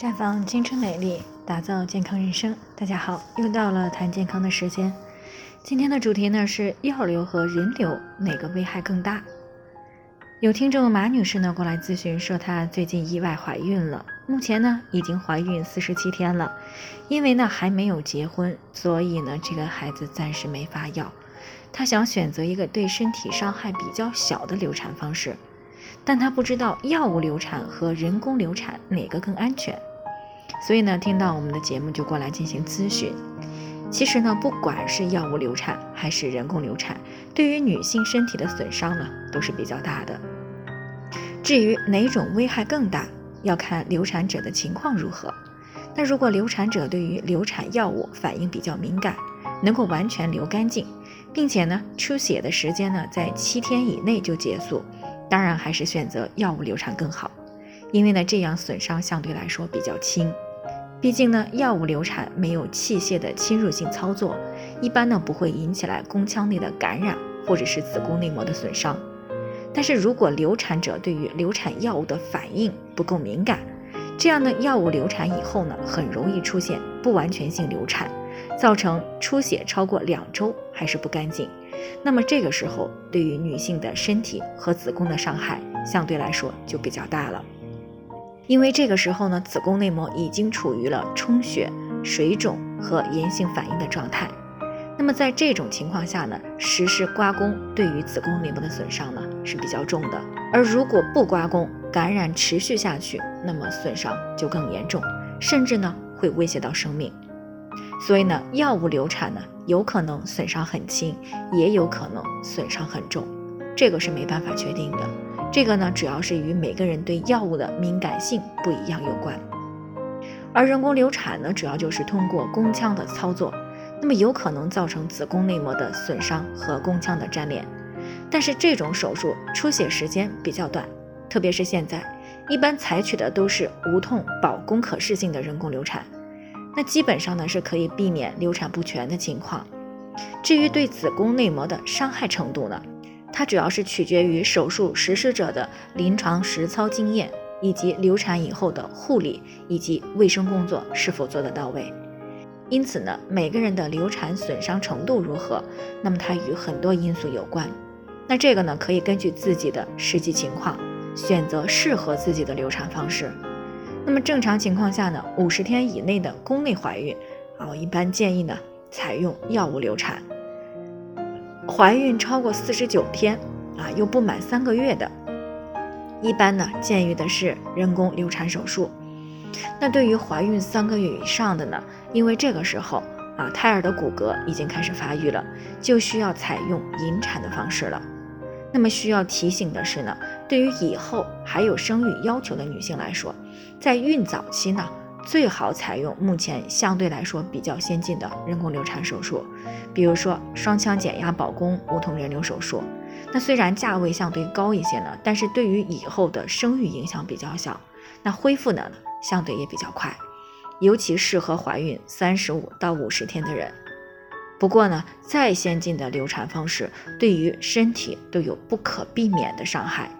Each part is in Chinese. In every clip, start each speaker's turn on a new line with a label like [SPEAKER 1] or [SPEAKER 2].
[SPEAKER 1] 绽放青春美丽，打造健康人生。大家好，又到了谈健康的时间。今天的主题呢是药流和人流哪个危害更大？有听众马女士呢过来咨询说，她最近意外怀孕了，目前呢已经怀孕四十七天了，因为呢还没有结婚，所以呢这个孩子暂时没法要。她想选择一个对身体伤害比较小的流产方式，但她不知道药物流产和人工流产哪个更安全。所以呢，听到我们的节目就过来进行咨询。其实呢，不管是药物流产还是人工流产，对于女性身体的损伤呢都是比较大的。至于哪种危害更大，要看流产者的情况如何。那如果流产者对于流产药物反应比较敏感，能够完全流干净，并且呢出血的时间呢在七天以内就结束，当然还是选择药物流产更好，因为呢这样损伤相对来说比较轻。毕竟呢，药物流产没有器械的侵入性操作，一般呢不会引起来宫腔内的感染或者是子宫内膜的损伤。但是如果流产者对于流产药物的反应不够敏感，这样的药物流产以后呢，很容易出现不完全性流产，造成出血超过两周还是不干净。那么这个时候，对于女性的身体和子宫的伤害相对来说就比较大了。因为这个时候呢，子宫内膜已经处于了充血、水肿和炎性反应的状态。那么在这种情况下呢，实施刮宫对于子宫内膜的损伤呢是比较重的。而如果不刮宫，感染持续下去，那么损伤就更严重，甚至呢会威胁到生命。所以呢，药物流产呢有可能损伤很轻，也有可能损伤很重，这个是没办法确定的。这个呢，主要是与每个人对药物的敏感性不一样有关。而人工流产呢，主要就是通过宫腔的操作，那么有可能造成子宫内膜的损伤和宫腔的粘连。但是这种手术出血时间比较短，特别是现在，一般采取的都是无痛保宫可视性的人工流产，那基本上呢是可以避免流产不全的情况。至于对子宫内膜的伤害程度呢？它主要是取决于手术实施者的临床实操经验，以及流产以后的护理以及卫生工作是否做得到位。因此呢，每个人的流产损伤程度如何，那么它与很多因素有关。那这个呢，可以根据自己的实际情况选择适合自己的流产方式。那么正常情况下呢，五十天以内的宫内怀孕，啊，我一般建议呢采用药物流产。怀孕超过四十九天啊，又不满三个月的，一般呢建议的是人工流产手术。那对于怀孕三个月以上的呢，因为这个时候啊胎儿的骨骼已经开始发育了，就需要采用引产的方式了。那么需要提醒的是呢，对于以后还有生育要求的女性来说，在孕早期呢。最好采用目前相对来说比较先进的人工流产手术，比如说双腔减压保宫无痛人流手术。那虽然价位相对高一些呢，但是对于以后的生育影响比较小，那恢复呢相对也比较快，尤其适合怀孕三十五到五十天的人。不过呢，再先进的流产方式对于身体都有不可避免的伤害。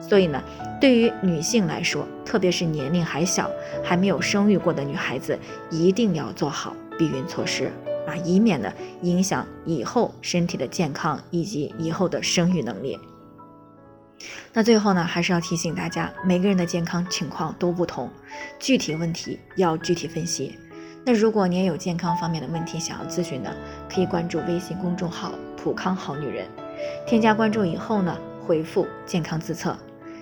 [SPEAKER 1] 所以呢，对于女性来说，特别是年龄还小、还没有生育过的女孩子，一定要做好避孕措施啊，以免呢影响以后身体的健康以及以后的生育能力。那最后呢，还是要提醒大家，每个人的健康情况都不同，具体问题要具体分析。那如果你也有健康方面的问题想要咨询呢，可以关注微信公众号“普康好女人”，添加关注以后呢，回复“健康自测”。